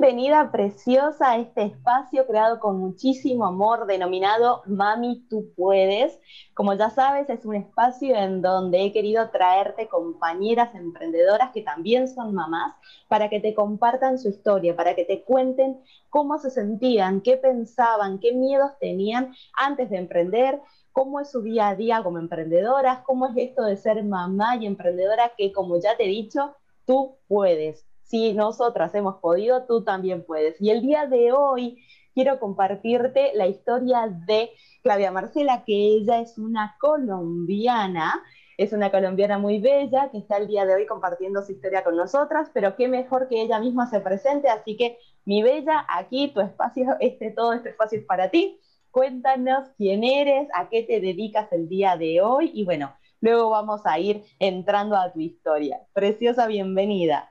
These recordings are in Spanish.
Bienvenida preciosa a este espacio creado con muchísimo amor denominado Mami, tú puedes. Como ya sabes, es un espacio en donde he querido traerte compañeras emprendedoras que también son mamás para que te compartan su historia, para que te cuenten cómo se sentían, qué pensaban, qué miedos tenían antes de emprender, cómo es su día a día como emprendedoras, cómo es esto de ser mamá y emprendedora que, como ya te he dicho, tú puedes si nosotras hemos podido, tú también puedes. Y el día de hoy quiero compartirte la historia de Claudia Marcela, que ella es una colombiana, es una colombiana muy bella, que está el día de hoy compartiendo su historia con nosotras, pero qué mejor que ella misma se presente, así que mi bella, aquí tu espacio, este, todo este espacio es para ti. Cuéntanos quién eres, a qué te dedicas el día de hoy y bueno, luego vamos a ir entrando a tu historia. Preciosa bienvenida.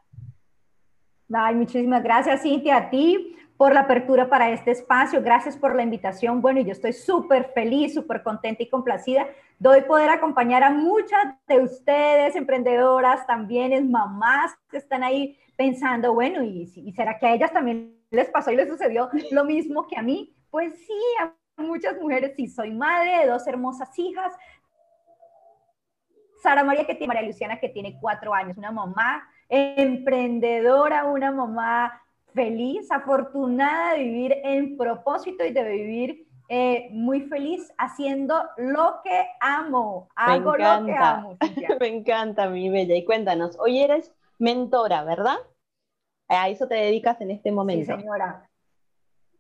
Ay, muchísimas gracias, Cintia, a ti por la apertura para este espacio. Gracias por la invitación. Bueno, yo estoy súper feliz, súper contenta y complacida de hoy poder acompañar a muchas de ustedes, emprendedoras, también es mamás que están ahí pensando, bueno, ¿y, ¿y será que a ellas también les pasó y les sucedió lo mismo que a mí? Pues sí, a muchas mujeres sí. Soy madre de dos hermosas hijas. Sara María, que tiene María Luciana, que tiene cuatro años, una mamá emprendedora, una mamá feliz, afortunada de vivir en propósito y de vivir eh, muy feliz haciendo lo que amo. Hago lo que amo. Me encanta, mi bella. Y cuéntanos, hoy eres mentora, ¿verdad? A eso te dedicas en este momento. Sí, señora.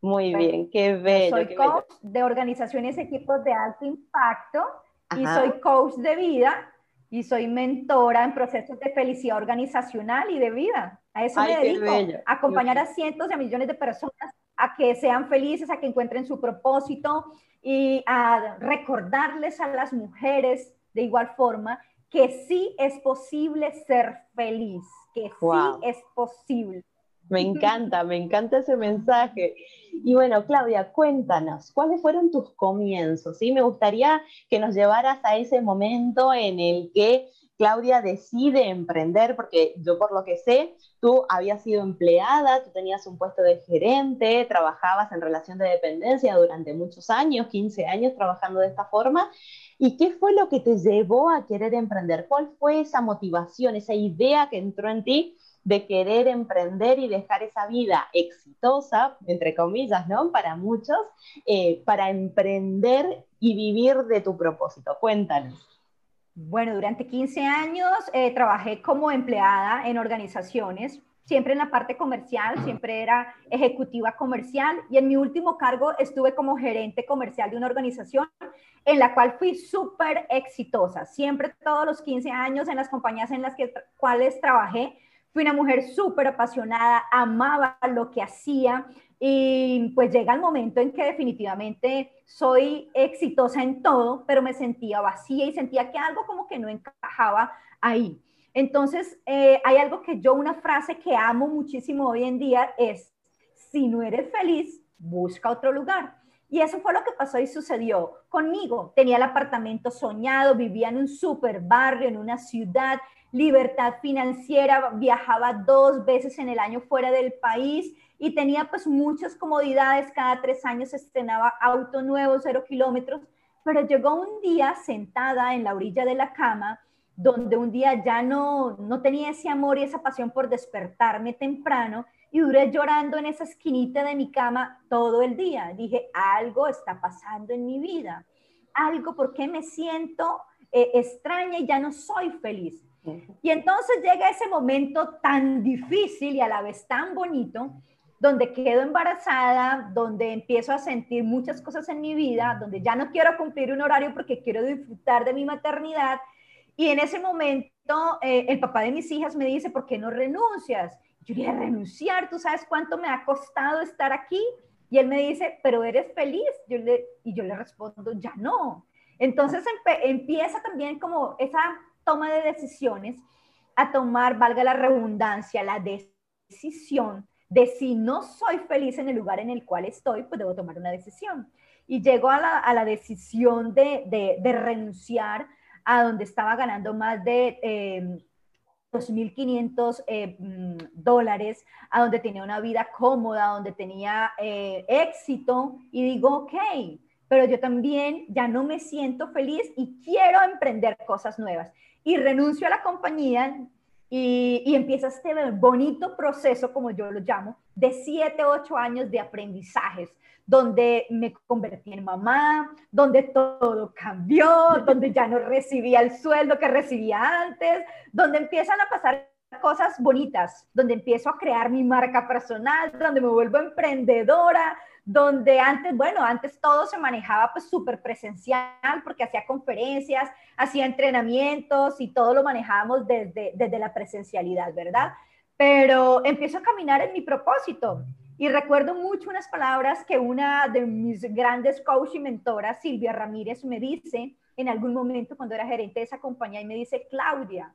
Muy bien, qué bello. Soy coach de organizaciones y equipos de alto impacto y soy coach de vida y soy mentora en procesos de felicidad organizacional y de vida. A eso me dedico, a acompañar a cientos de millones de personas a que sean felices, a que encuentren su propósito y a recordarles a las mujeres de igual forma que sí es posible ser feliz, que sí es posible. Me encanta, me encanta ese mensaje. Y bueno, Claudia, cuéntanos, ¿cuáles fueron tus comienzos? ¿sí? Me gustaría que nos llevaras a ese momento en el que Claudia decide emprender, porque yo por lo que sé, tú habías sido empleada, tú tenías un puesto de gerente, trabajabas en relación de dependencia durante muchos años, 15 años trabajando de esta forma. ¿Y qué fue lo que te llevó a querer emprender? ¿Cuál fue esa motivación, esa idea que entró en ti de querer emprender y dejar esa vida exitosa, entre comillas, ¿no? Para muchos, eh, para emprender y vivir de tu propósito. Cuéntanos. Bueno, durante 15 años eh, trabajé como empleada en organizaciones, siempre en la parte comercial, siempre era ejecutiva comercial y en mi último cargo estuve como gerente comercial de una organización en la cual fui súper exitosa. Siempre todos los 15 años en las compañías en las que, cuales trabajé, Fui una mujer súper apasionada, amaba lo que hacía y pues llega el momento en que definitivamente soy exitosa en todo, pero me sentía vacía y sentía que algo como que no encajaba ahí. Entonces, eh, hay algo que yo, una frase que amo muchísimo hoy en día es, si no eres feliz, busca otro lugar. Y eso fue lo que pasó y sucedió conmigo. Tenía el apartamento soñado, vivía en un super barrio, en una ciudad, libertad financiera, viajaba dos veces en el año fuera del país y tenía pues muchas comodidades, cada tres años estrenaba auto nuevo, cero kilómetros, pero llegó un día sentada en la orilla de la cama, donde un día ya no, no tenía ese amor y esa pasión por despertarme temprano y duré llorando en esa esquinita de mi cama todo el día. Dije, algo está pasando en mi vida, algo porque me siento eh, extraña y ya no soy feliz. Y entonces llega ese momento tan difícil y a la vez tan bonito, donde quedo embarazada, donde empiezo a sentir muchas cosas en mi vida, donde ya no quiero cumplir un horario porque quiero disfrutar de mi maternidad. Y en ese momento eh, el papá de mis hijas me dice, ¿por qué no renuncias? Yo le renunciar, ¿tú sabes cuánto me ha costado estar aquí? Y él me dice, pero eres feliz. Yo le, y yo le respondo, ya no. Entonces empieza también como esa toma de decisiones a tomar, valga la redundancia, la decisión de si no soy feliz en el lugar en el cual estoy, pues debo tomar una decisión. Y llego a la, decisión de, renunciar a donde estaba ganando más de 2.500 em, eh, dólares, a donde tenía una vida cómoda, donde tenía eh, éxito, y digo, ok, pero yo también ya no me siento feliz y quiero emprender cosas nuevas. Y renuncio a la compañía, y, empieza este bonito proceso, como yo lo llamo, de 7, 8 años de aprendizajes, donde me convertí en mamá, donde todo cambió, donde ya no recibía el sueldo que recibía antes, donde empiezan a pasar cosas bonitas, donde empiezo a crear mi marca personal, donde me vuelvo emprendedora, donde antes, bueno, antes todo se manejaba pues súper presencial porque hacía conferencias, hacía entrenamientos y todo lo manejábamos desde, desde la presencialidad, ¿verdad? Pero empiezo a caminar en mi propósito y recuerdo mucho unas palabras que una de mis grandes coach y mentoras, Silvia Ramírez, me dice en algún momento cuando era gerente de esa compañía y me dice, Claudia,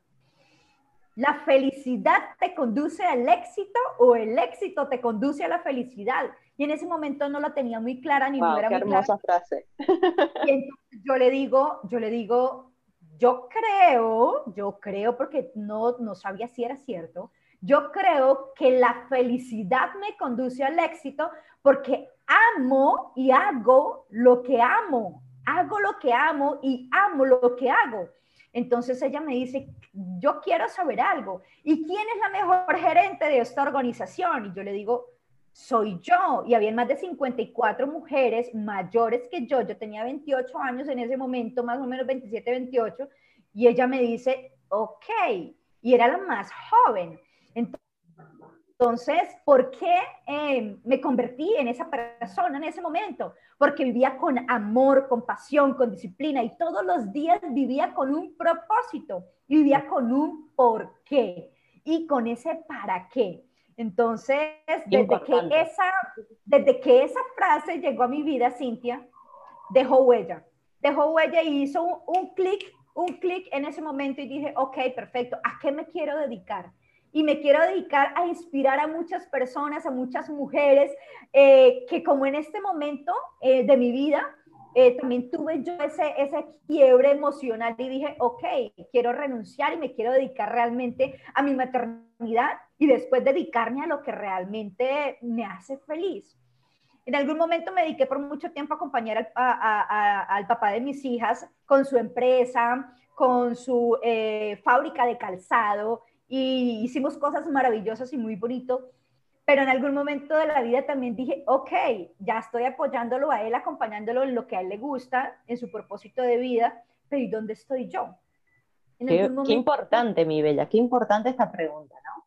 ¿la felicidad te conduce al éxito o el éxito te conduce a la felicidad? Y en ese momento no la tenía muy clara ni no era qué hermosa frase. Y entonces yo le digo, yo le digo, yo creo, yo creo porque no, no sabía si era cierto, yo creo que la felicidad me conduce al éxito porque amo y hago lo que amo, hago lo que amo y amo lo que hago. Entonces ella me dice, yo quiero saber algo. ¿Y quién es la mejor gerente de esta organización? Y yo le digo, soy yo. Y había más de 54 mujeres mayores que yo. Yo tenía 28 años en ese momento, más o menos 27, 28. Y ella me dice, ok. Y era la más joven. Entonces, ¿por qué eh, me convertí en esa persona en ese momento? Porque vivía con amor, con pasión, con disciplina y todos los días vivía con un propósito, vivía con un por qué y con ese para qué. Entonces, desde que, esa, desde que esa frase llegó a mi vida, Cintia, dejó huella. Dejó huella y hizo un, un clic, un clic en ese momento y dije, ok, perfecto, ¿a qué me quiero dedicar? Y me quiero dedicar a inspirar a muchas personas, a muchas mujeres, eh, que como en este momento eh, de mi vida, eh, también tuve yo ese, ese quiebre emocional y dije, ok, quiero renunciar y me quiero dedicar realmente a mi maternidad y después dedicarme a lo que realmente me hace feliz. En algún momento me dediqué por mucho tiempo a acompañar al, papá de mis hijas con su empresa, con su eh, fábrica de calzado y hicimos cosas maravillosas y muy bonito. Pero en algún momento de la vida también dije, ok, ya estoy apoyándolo a él, acompañándolo en lo que a él le gusta, en su propósito de vida, pero ¿y dónde estoy yo? qué, qué importante, mi bella, qué importante esta pregunta, ¿no?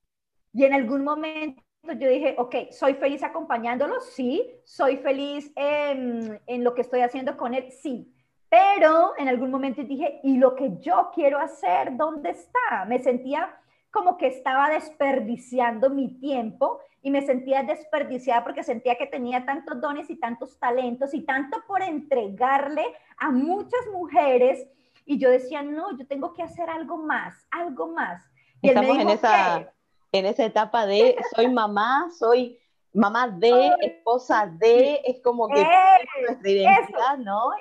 Y en algún momento yo dije, ok, soy feliz acompañándolo, sí, soy feliz en, en, lo que estoy haciendo con él, sí. Pero en algún momento dije, ¿y lo que yo quiero hacer, dónde está? Me sentía como que estaba desperdiciando mi tiempo y me sentía desperdiciada porque sentía que tenía tantos dones y tantos talentos y tanto por entregarle a muchas mujeres. Y yo decía, no, yo tengo que hacer algo más, algo más. Y Estamos en esa en esa etapa de soy mamá, soy mamá de, esposa de, es como que nuestra identidad, ¿no?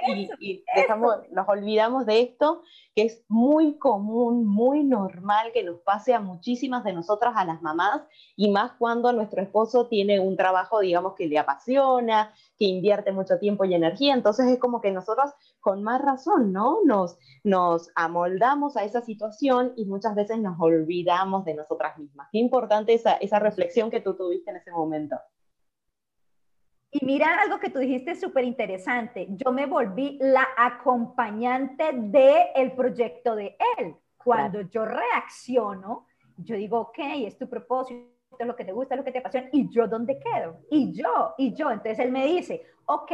y, dejamos, nos olvidamos de esto, que es muy común, muy normal que nos pase a muchísimas de nosotras, a las mamás, y más cuando nuestro esposo tiene un trabajo, digamos, que le apasiona, que invierte mucho tiempo y energía, entonces es como que nosotros con más razón, ¿no? Nos, nos amoldamos a esa situación y muchas veces nos olvidamos de nosotras mismas. Qué importante esa, esa reflexión que tú tuviste en ese momento. Y mira algo que tú dijiste súper interesante. Yo me volví la acompañante del el proyecto de él. Cuando yo reacciono, yo digo, ok, es tu propósito, es lo que te gusta, es lo que te apasiona, y yo dónde quedo, y yo, y yo. Entonces él me dice, ok,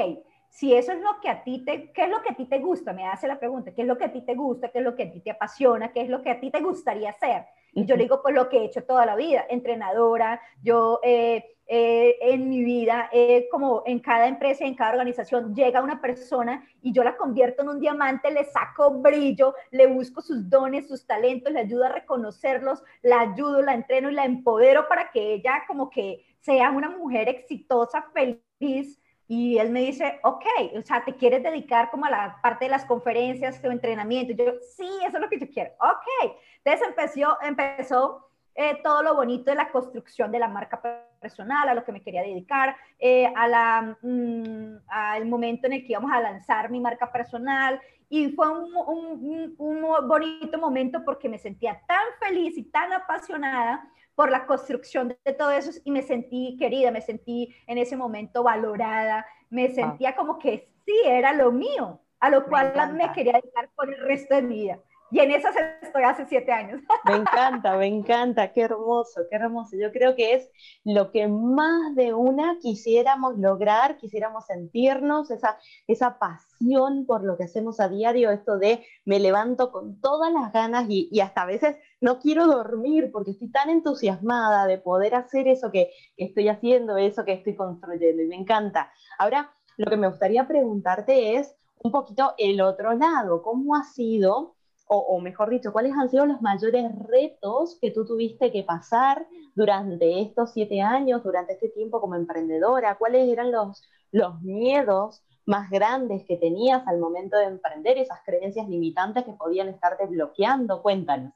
si eso es lo que a ti te, ¿qué es lo que a ti te gusta? Me hace la pregunta, ¿qué es lo que a ti te gusta? ¿Qué es lo que a ti te apasiona? ¿Qué es lo que a ti te gustaría hacer? Y yo le digo, pues lo que he hecho toda la vida, entrenadora, yo eh, eh, en mi vida, eh, como en cada empresa, en cada organización, llega una persona y yo la convierto en un diamante, le saco brillo, le busco sus dones, sus talentos, le ayudo a reconocerlos, la ayudo, la entreno y la empodero para que ella como que sea una mujer exitosa, feliz, y él me dice, ok, o sea, ¿te quieres dedicar como a la parte de las conferencias, tu entrenamiento? Y yo, sí, eso es lo que yo quiero. Ok. Entonces empezó, empezó eh, todo lo bonito de la construcción de la marca personal, a lo que me quería dedicar, eh, a la, mm, al momento en el que íbamos a lanzar mi marca personal. Y fue un, un, un bonito momento porque me sentía tan feliz y tan apasionada por la construcción de todo eso y me sentí querida, me sentí en ese momento valorada, me ah. sentía como que sí, era lo mío, a lo cual me quería dedicar por el resto de mi vida. Y en esas estoy hace siete años. Me encanta, me encanta, qué hermoso, qué hermoso. Yo creo que es lo que más de una quisiéramos lograr, quisiéramos sentirnos, esa, esa pasión por lo que hacemos a diario, esto de me levanto con todas las ganas y, hasta a veces no quiero dormir porque estoy tan entusiasmada de poder hacer eso que estoy haciendo, eso que estoy construyendo y me encanta. Ahora, lo que me gustaría preguntarte es un poquito el otro lado, ¿cómo ha sido? O, mejor dicho, cuáles han sido los mayores retos que tú tuviste que pasar durante estos siete años, durante este tiempo como emprendedora, cuáles eran los, los miedos más grandes que tenías al momento de emprender, esas creencias limitantes que podían estarte bloqueando. Cuéntanos.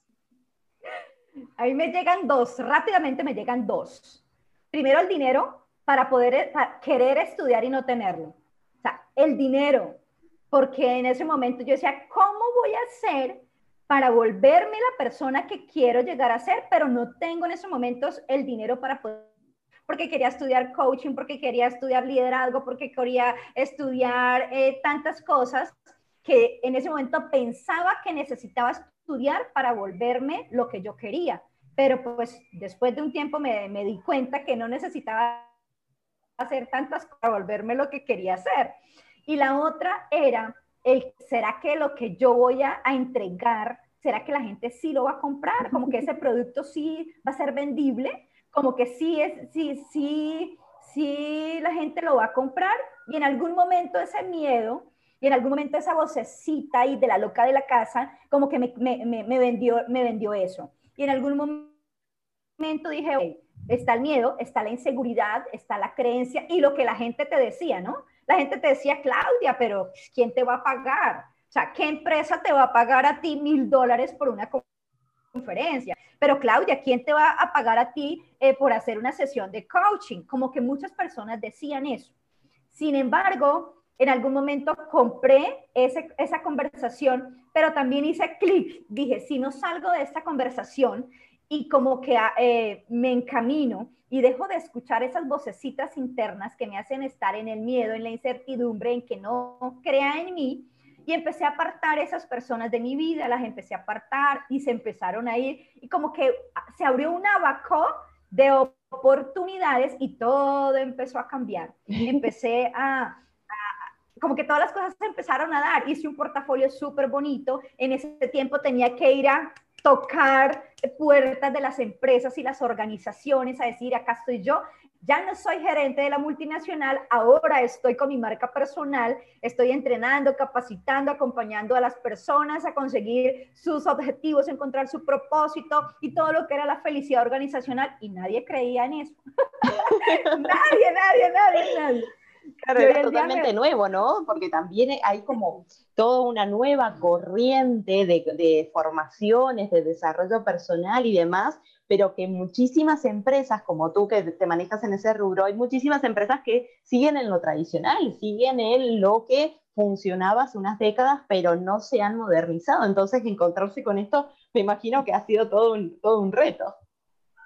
A mí me llegan dos, rápidamente me llegan dos. Primero el dinero para poder querer estudiar y no tenerlo. O sea, el dinero, porque en ese momento yo decía, ¿cómo voy a hacer para volverme la persona que quiero llegar a ser, pero no tengo en esos momentos el dinero para poder, porque quería estudiar coaching, porque quería estudiar liderazgo, porque quería estudiar eh, tantas cosas que en ese momento pensaba que necesitaba estudiar para volverme lo que yo quería. Pero pues después de un tiempo me, me di cuenta que no necesitaba hacer tantas cosas para volverme lo que quería hacer. Y la otra era ¿será que lo que yo voy a, entregar, será que la gente sí lo va a comprar? Como que ese producto sí va a ser vendible, como que sí es, sí, sí, sí la gente lo va a comprar y en algún momento ese miedo y en algún momento esa vocecita ahí de la loca de la casa, como que me, me, me vendió, me vendió eso. Y en algún momento dije, está el miedo, está la inseguridad, está la creencia y lo que la gente te decía, ¿no? La gente te decía, Claudia, pero ¿quién te va a pagar? O sea, ¿qué empresa te va a pagar a ti mil dólares por una conferencia? Pero Claudia, ¿quién te va a pagar a ti eh, por hacer una sesión de coaching? Como que muchas personas decían eso. Sin embargo, en algún momento compré esa conversación, pero también hice clic. Dije, si no salgo de esta conversación y como que eh, me encamino y dejo de escuchar esas vocecitas internas que me hacen estar en el miedo, en la incertidumbre, en que no crea en mí. Y empecé a apartar esas personas de mi vida, las empecé a apartar y se empezaron a ir. Y como que se abrió un abaco de oportunidades y todo empezó a cambiar. Empecé a, como que todas las cosas se empezaron a dar. Hice un portafolio súper bonito. En ese tiempo tenía que ir a tocar puertas de las empresas y las organizaciones a decir, acá estoy yo, ya no soy gerente de la multinacional, ahora estoy con mi marca personal, estoy entrenando, capacitando, acompañando a las personas a conseguir sus objetivos, encontrar su propósito y todo lo que era la felicidad organizacional y nadie creía en eso. nadie, nadie, nadie, nadie. Claro, es totalmente nuevo, ¿no? Porque también hay como toda una nueva corriente de, de, formaciones, de desarrollo personal y demás, pero que muchísimas empresas, como tú que te manejas en ese rubro, hay muchísimas empresas que siguen en lo tradicional, siguen en lo que funcionaba hace unas décadas, pero no se han modernizado. Entonces, encontrarse con esto, me imagino que ha sido todo un, todo un reto.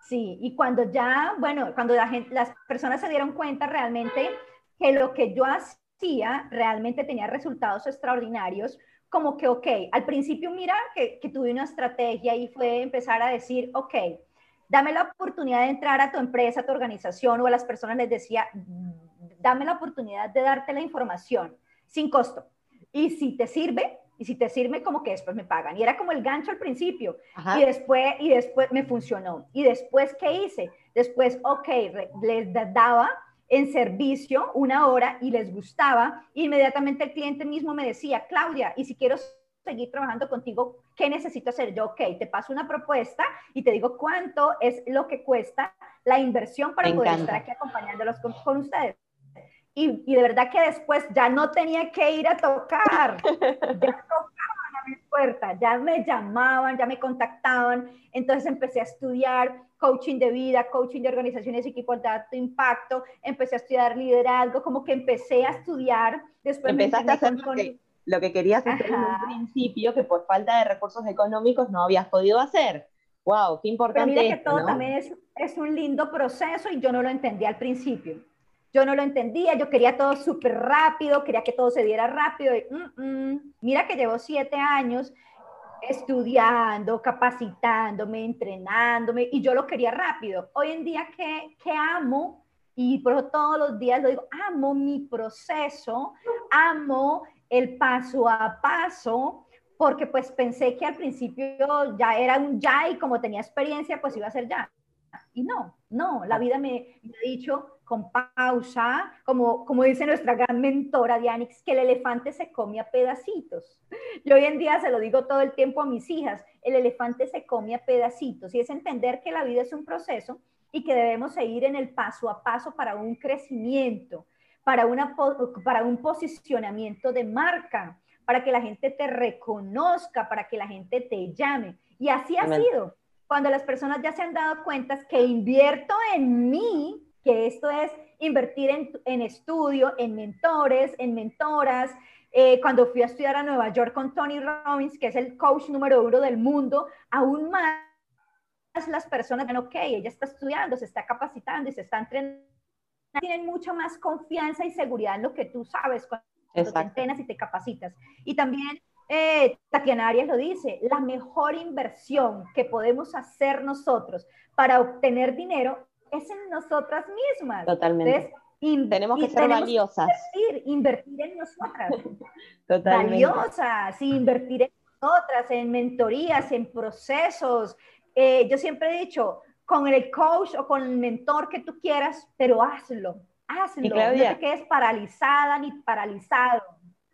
Sí, y cuando ya, bueno, cuando la gente, las personas se dieron cuenta realmente que lo que yo hacía realmente tenía resultados extraordinarios, como que, ok, al principio mira que, que tuve una estrategia y fue empezar a decir, ok, dame la oportunidad de entrar a tu empresa, a tu organización o a las personas les decía, dame la oportunidad de darte la información sin costo. Y si te sirve, y si te sirve, como que después me pagan. Y era como el gancho al principio. Y después, y después me funcionó. Y después, ¿qué hice? Después, ok, les daba en servicio una hora y les gustaba. Inmediatamente el cliente mismo me decía, Claudia, y si quiero seguir trabajando contigo, ¿qué necesito hacer? Yo, ok, te paso una propuesta y te digo cuánto es lo que cuesta la inversión para poder estar aquí acompañándolos con, ustedes. Y, y, de verdad que después ya no tenía que ir a tocar, ya a mi puerta, ya me llamaban, ya me contactaban, entonces empecé a estudiar coaching de vida, coaching de organizaciones, equipos de alto impacto, empecé a estudiar liderazgo, como que empecé a estudiar, después Empezaste me a hacer con, lo que querías hacer en un principio, que por falta de recursos económicos no habías podido hacer. ¡Wow! ¡Qué importante! Pero mira que todo también es, es un lindo proceso y yo no lo entendía al principio. Yo no lo entendía, yo quería todo súper rápido, quería que todo se diera rápido. Y, mm, mm. Mira que llevo siete años estudiando, capacitándome, entrenándome, y yo lo quería rápido. Hoy en día que, que amo, y por todos los días lo digo, amo mi proceso, amo el paso a paso, porque pues pensé que al principio ya era un ya y como tenía experiencia, pues iba a ser ya. Y no, no, la vida me, ha dicho con pausa, como, como dice nuestra gran mentora Dianix, que el elefante se come a pedacitos. Yo hoy en día se lo digo todo el tiempo a mis hijas, el elefante se come a pedacitos y es entender que la vida es un proceso y que debemos seguir en el paso a paso para un crecimiento, para, una, para un posicionamiento de marca, para que la gente te reconozca, para que la gente te llame. Y así ha sido. Cuando las personas ya se han dado cuenta que invierto en mí, que esto es invertir en, en estudio, en mentores, en mentoras. Eh, cuando fui a estudiar a Nueva York con Tony Robbins, que es el coach número uno del mundo, aún más las personas ven, ok, ella está estudiando, se está capacitando y se está entrenando tienen mucho más confianza y seguridad en lo que tú sabes cuando te entrenas y te capacitas. Y también eh, Tatiana Arias lo dice, la mejor inversión que podemos hacer nosotros para obtener dinero es en nosotras mismas. Totalmente. tenemos que ser valiosas. Invertir, invertir en nosotras. Totalmente. Valiosas, invertir en nosotras, en mentorías, en procesos. Eh, yo siempre he dicho, con el coach o con el mentor que tú quieras, pero hazlo, hazlo. no te quedes paralizada ni paralizado.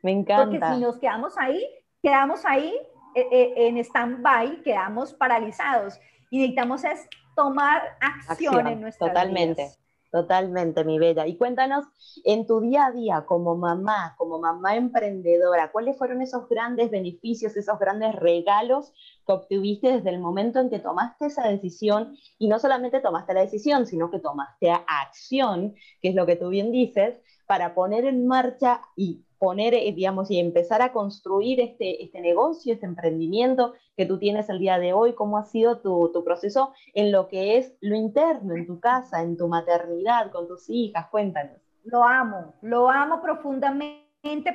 Me encanta. Porque si nos quedamos ahí, quedamos ahí eh, eh, en stand-by, quedamos paralizados. Y necesitamos es tomar acción, en nuestra Totalmente. Totalmente, mi bella. Y cuéntanos, en tu día a día como mamá, como mamá emprendedora, ¿cuáles fueron esos grandes beneficios, esos grandes regalos que obtuviste desde el momento en que tomaste esa decisión? Y no solamente tomaste la decisión, sino que tomaste acción, que es lo que tú bien dices, para poner en marcha y poner, eh, digamos, y empezar a construir este, este negocio, este emprendimiento que tú tienes el día de hoy? ¿Cómo ha sido tu, tu, proceso en lo que es lo interno, en tu casa, en tu maternidad, con tus hijas? Cuéntanos. Lo amo, lo amo profundamente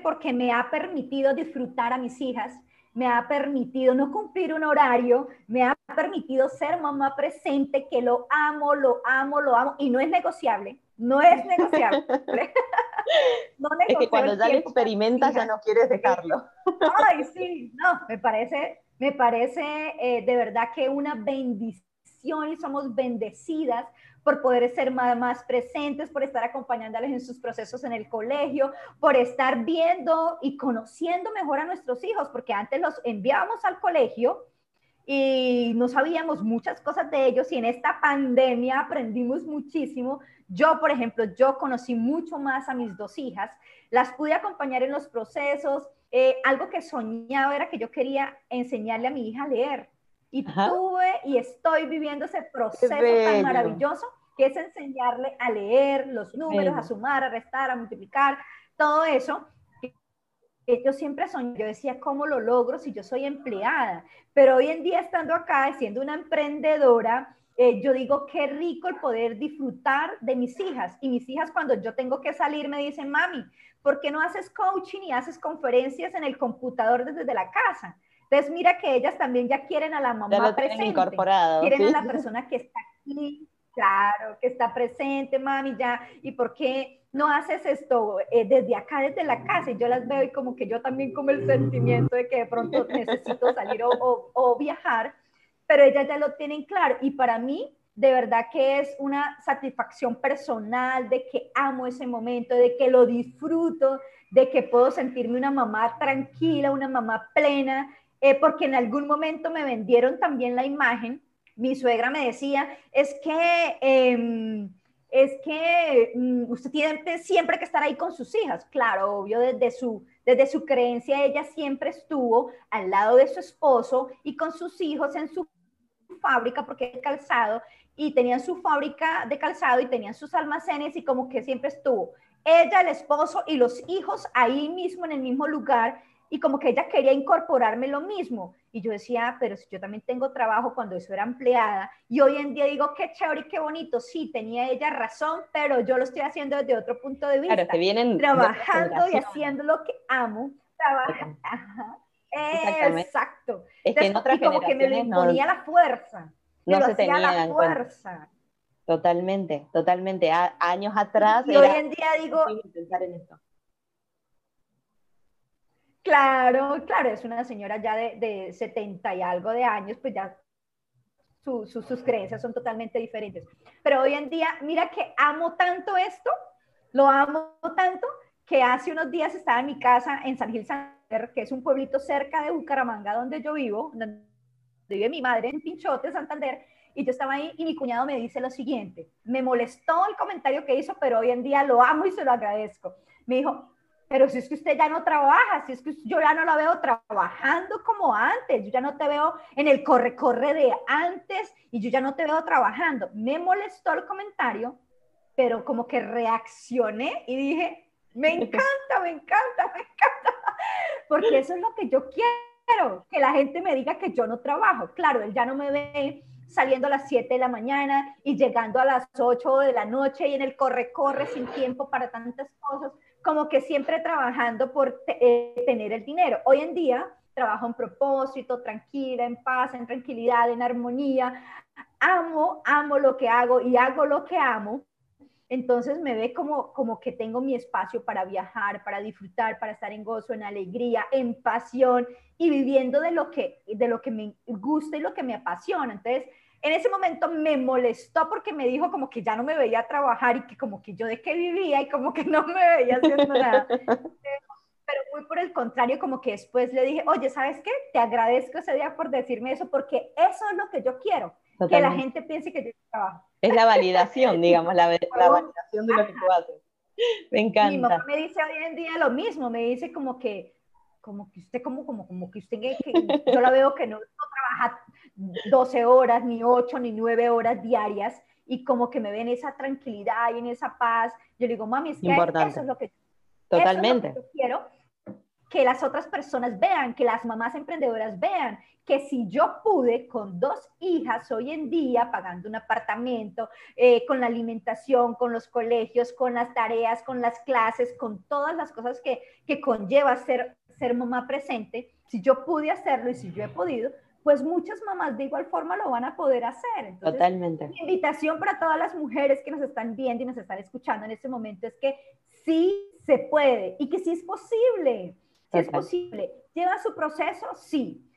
porque me ha permitido disfrutar a mis hijas, me ha permitido no cumplir un horario, me ha permitido ser mamá presente, que lo amo, lo amo, lo amo, y no es negociable, no es negociable. no es que cuando ya lo experimentas ya no quieres dejarlo. Ay, sí, no, me parece, me parece eh, de verdad que una bendición y somos bendecidas por poder ser más, presentes, por estar acompañándoles en sus procesos en el colegio, por estar viendo y conociendo mejor a nuestros hijos, porque antes los enviábamos al colegio y no sabíamos muchas cosas de ellos y en esta pandemia aprendimos muchísimo. Yo, por ejemplo, yo conocí mucho más a mis dos hijas, las pude acompañar en los procesos. Eh, algo que soñaba era que yo quería enseñarle a mi hija a leer. Y tuve y estoy viviendo ese proceso tan maravilloso que es enseñarle a leer los números, a sumar, a restar, a multiplicar, todo eso yo siempre soñé, yo decía, ¿cómo lo logro si yo soy empleada? Pero hoy en día estando acá, siendo una emprendedora, eh, yo digo, qué rico el poder disfrutar de mis hijas. Y mis hijas cuando yo tengo que salir me dicen, mami, ¿por qué no haces coaching y haces conferencias en el computador desde la casa? Entonces mira que ellas también ya quieren a la mamá presente, incorporado, quieren a la persona que está aquí Claro, que está presente, mami, ya. ¿Y por qué no haces esto eh, desde acá, desde la casa? Y yo las veo y como que yo también como el sentimiento de que de pronto necesito salir o, o viajar, pero ellas ya lo tienen claro. Y para mí, de verdad que es una satisfacción personal, de que amo ese momento, de que lo disfruto, de que puedo sentirme una mamá tranquila, una mamá plena, eh, porque en algún momento me vendieron también la imagen. Mi suegra me decía, es que, em, es que mm, usted tiene siempre que estar ahí con sus hijas. Claro, obvio, desde su, desde su creencia ella siempre estuvo al lado de su esposo y con sus hijos en su fábrica porque es calzado y tenían su fábrica de calzado y tenían sus almacenes y como que siempre estuvo ella, el esposo y los hijos ahí mismo en el mismo lugar y como que ella quería incorporarme lo mismo. Y yo decía, pero si yo también tengo trabajo cuando eso era empleada y hoy en día digo, qué chévere y qué bonito, sí, tenía ella razón, pero yo lo estoy haciendo desde otro punto de vista. Claro, que vienen trabajando y haciendo lo que amo, trabaja, Exacto. Es que en otras y como que me lo imponía la fuerza no se tenía la fuerza. Totalmente, totalmente. años atrás. Y hoy en día digo. Pensar en esto. Claro, claro, es una señora ya de, de 70 y algo de años, pues ya sus creencias son totalmente diferentes. Pero hoy en día, mira que amo tanto esto, lo amo tanto, que hace unos días estaba en mi casa en San Gil Santander, que es un pueblito cerca de Bucaramanga, donde yo vivo, donde vive mi madre en Pinchote, Santander, y yo estaba ahí y mi cuñado me dice lo siguiente, me molestó el comentario que hizo, pero hoy en día lo amo y se lo agradezco. Me dijo, pero si es que usted ya no trabaja, si es que yo ya no la veo trabajando como antes, yo ya no te veo en el corre-corre de antes y yo ya no te veo trabajando. Me molestó el comentario, pero como que reaccioné y dije, me encanta, me encanta, me encanta, porque eso es lo que yo quiero que la gente me diga que yo no trabajo. Claro, él ya no me ve saliendo a las 7 de la mañana y llegando a las 8 de la noche y en el corre-corre sin tiempo para tantas cosas, como que siempre trabajando por eh, tener el dinero. Hoy en día trabajo en propósito, tranquila, en paz, en tranquilidad, en armonía. Amo, amo lo que hago y hago lo que amo entonces me ve como, como que tengo mi espacio para viajar, para disfrutar, para estar en gozo, en alegría, en pasión y viviendo de lo que, de lo que me gusta y lo que me apasiona. Entonces, en ese momento me molestó porque me dijo como que ya no me veía trabajar y que como que yo de qué vivía y como que no me veía haciendo nada. Pero muy por el contrario, como que después le dije, oye, ¿sabes qué? Te agradezco ese día por decirme eso porque eso es lo que yo quiero, que la gente piense que yo trabajo. Es la validación, digamos, la, validación de lo que tú haces. Me encanta. Mi mamá me dice hoy en día lo mismo, me dice como que, como que usted, como, como, como que usted, que, yo la veo que no, trabaja 12 horas, ni 8, ni 9 horas diarias, y como que me ven esa tranquilidad y en esa paz. Yo le digo, mami, es que eso es lo que, Totalmente. Eso es lo que yo quiero que las otras personas vean, que las mamás emprendedoras vean, que si yo pude con dos hijas hoy en día, pagando un apartamento, eh, con la alimentación, con los colegios, con las tareas, con las clases, con todas las cosas que, que conlleva ser, ser mamá presente, si yo pude hacerlo y si yo he podido, pues muchas mamás de igual forma lo van a poder hacer. Totalmente. Mi invitación para todas las mujeres que nos están viendo y nos están escuchando en este momento es que sí se puede y que sí es posible si es posible. ¿Lleva su proceso? Sí.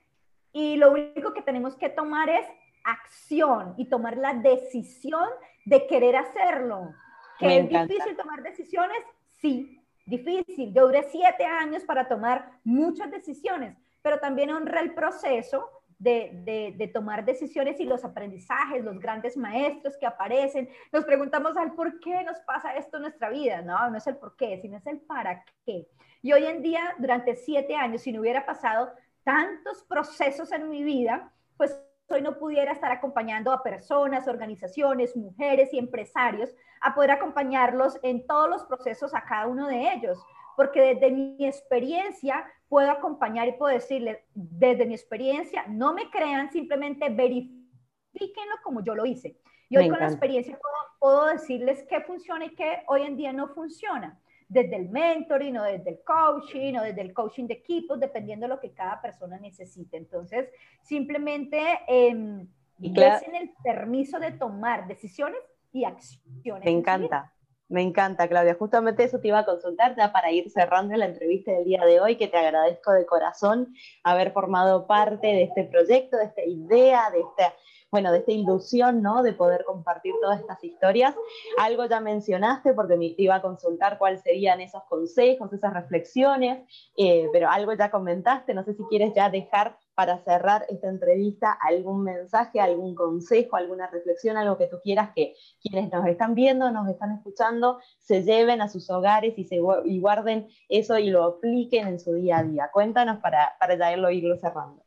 Y lo único que tenemos que tomar es acción y tomar la decisión de querer hacerlo. ¿Que es difícil tomar decisiones? Sí, difícil. Yo duré siete años para tomar muchas decisiones, pero también honré el proceso de, de, tomar decisiones y los aprendizajes, los grandes maestros que aparecen. Nos preguntamos al por qué nos pasa esto en nuestra vida. No, no es el por qué, sino es el para qué. Y hoy en día, durante siete años, si no hubiera pasado tantos procesos en mi vida, pues hoy no pudiera estar acompañando a personas, organizaciones, mujeres y empresarios a poder acompañarlos en todos los procesos a cada uno de ellos. Porque desde mi experiencia puedo acompañar y puedo decirles, desde mi experiencia, no me crean, simplemente verifíquenlo como yo lo hice. Y hoy con la experiencia puedo, puedo decirles qué funciona y qué hoy en día no funciona desde el mentoring o desde el coaching o desde el coaching de equipos, dependiendo de lo que cada persona necesite. Entonces, simplemente em, y en el permiso de tomar decisiones y acciones. Me encanta. Me encanta, Claudia. Justamente eso te iba a consultar ya para ir cerrando la entrevista del día de hoy, que te agradezco de corazón haber formado parte de este proyecto, de esta idea, de esta bueno, de esta ilusión, ¿no? De poder compartir todas estas historias. Algo ya mencionaste porque me iba a consultar cuáles serían esos consejos, esas reflexiones, eh, pero algo ya comentaste, no sé si quieres ya dejar para cerrar esta entrevista algún mensaje, algún consejo, alguna reflexión, algo que tú quieras que quienes nos están viendo, nos están escuchando, se lleven a sus hogares y, se, y guarden eso y lo apliquen en su día a día. Cuéntanos para, para ya irlo, cerrando.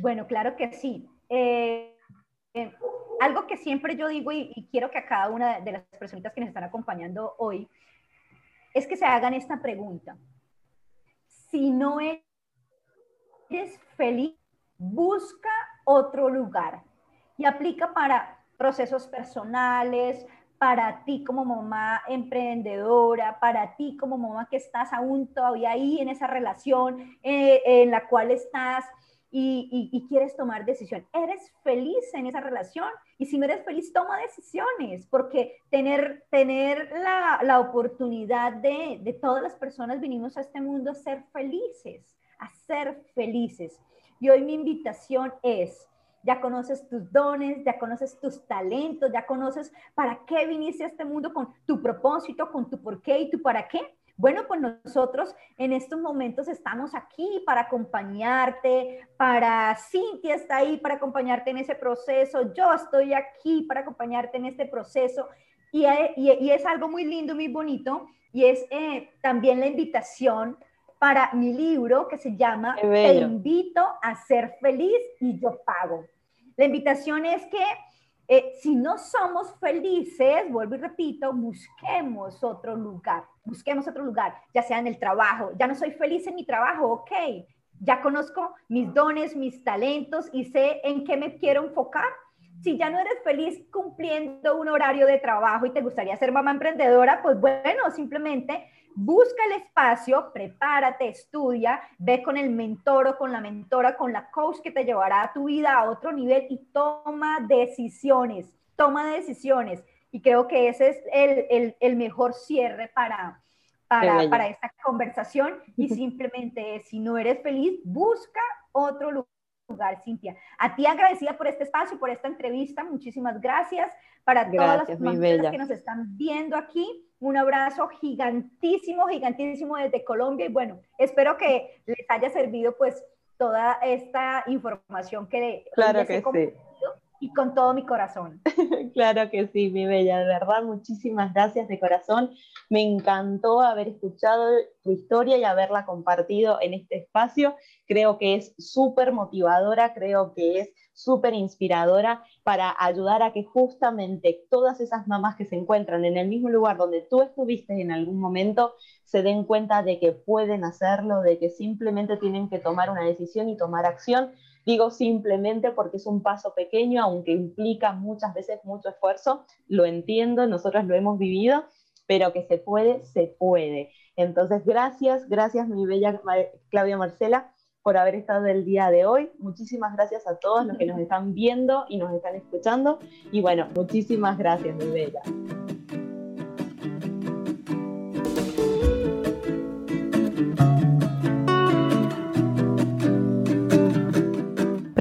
Bueno, claro que sí. Eh, eh, algo que siempre yo digo y, quiero que a cada una de las personitas que nos están acompañando hoy es que se hagan esta pregunta. Si no eres feliz, busca otro lugar y aplica para procesos personales, para ti como mamá emprendedora, para ti como mamá que estás aún todavía ahí en esa relación eh, en la cual estás y, quieres tomar decisión. ¿Eres feliz en esa relación? Y si no eres feliz, toma decisiones, porque tener, tener la, la oportunidad de, de todas las personas vinimos a este mundo a ser felices, a ser felices. Y hoy mi invitación es, ya conoces tus dones, ya conoces tus talentos, ya conoces para qué viniste a este mundo con tu propósito, con tu por qué y tu para qué. Bueno, pues nosotros en estos momentos estamos aquí para acompañarte, para Cintia está ahí para acompañarte en ese proceso, yo estoy aquí para acompañarte en este proceso y, es algo muy lindo, muy bonito y es eh, también la invitación para mi libro que se llama Te invito a ser feliz y yo pago. La invitación es que eh, si no somos felices, vuelvo y repito, busquemos otro lugar, busquemos otro lugar, ya sea en el trabajo, ya no soy feliz en mi trabajo, ok, ya conozco mis dones, mis talentos y sé en qué me quiero enfocar. Si ya no eres feliz cumpliendo un horario de trabajo y te gustaría ser mamá emprendedora, pues bueno, simplemente busca el espacio, prepárate, estudia, ve con el mentor o con la mentora, con la coach que te llevará a tu vida a otro nivel y toma decisiones, toma decisiones. Y creo que ese es el, el, mejor cierre para, para, para, esta conversación. Y simplemente, si no eres feliz, busca otro lugar, Cintia. A ti agradecida por este espacio, por esta entrevista. Muchísimas gracias para todas las personas que nos están viendo aquí. Un abrazo gigantísimo, gigantísimo desde Colombia y bueno, espero que les haya servido pues toda esta información que claro que sí. Y con todo mi corazón. claro que sí, mi bella, de verdad, muchísimas gracias de corazón. Me encantó haber escuchado tu historia y haberla compartido en este espacio. Creo que es súper motivadora, creo que es súper inspiradora para ayudar a que justamente todas esas mamás que se encuentran en el mismo lugar donde tú estuviste en algún momento se den cuenta de que pueden hacerlo, de que simplemente tienen que tomar una decisión y tomar acción. Digo simplemente porque es un paso pequeño, aunque implica muchas veces mucho esfuerzo, lo entiendo, nosotros lo hemos vivido, pero que se puede, se puede. Entonces, gracias, gracias mi bella Claudia Marcela por haber estado el día de hoy. Muchísimas gracias a todos los que nos están viendo y nos están escuchando. Y bueno, muchísimas gracias, mi bella.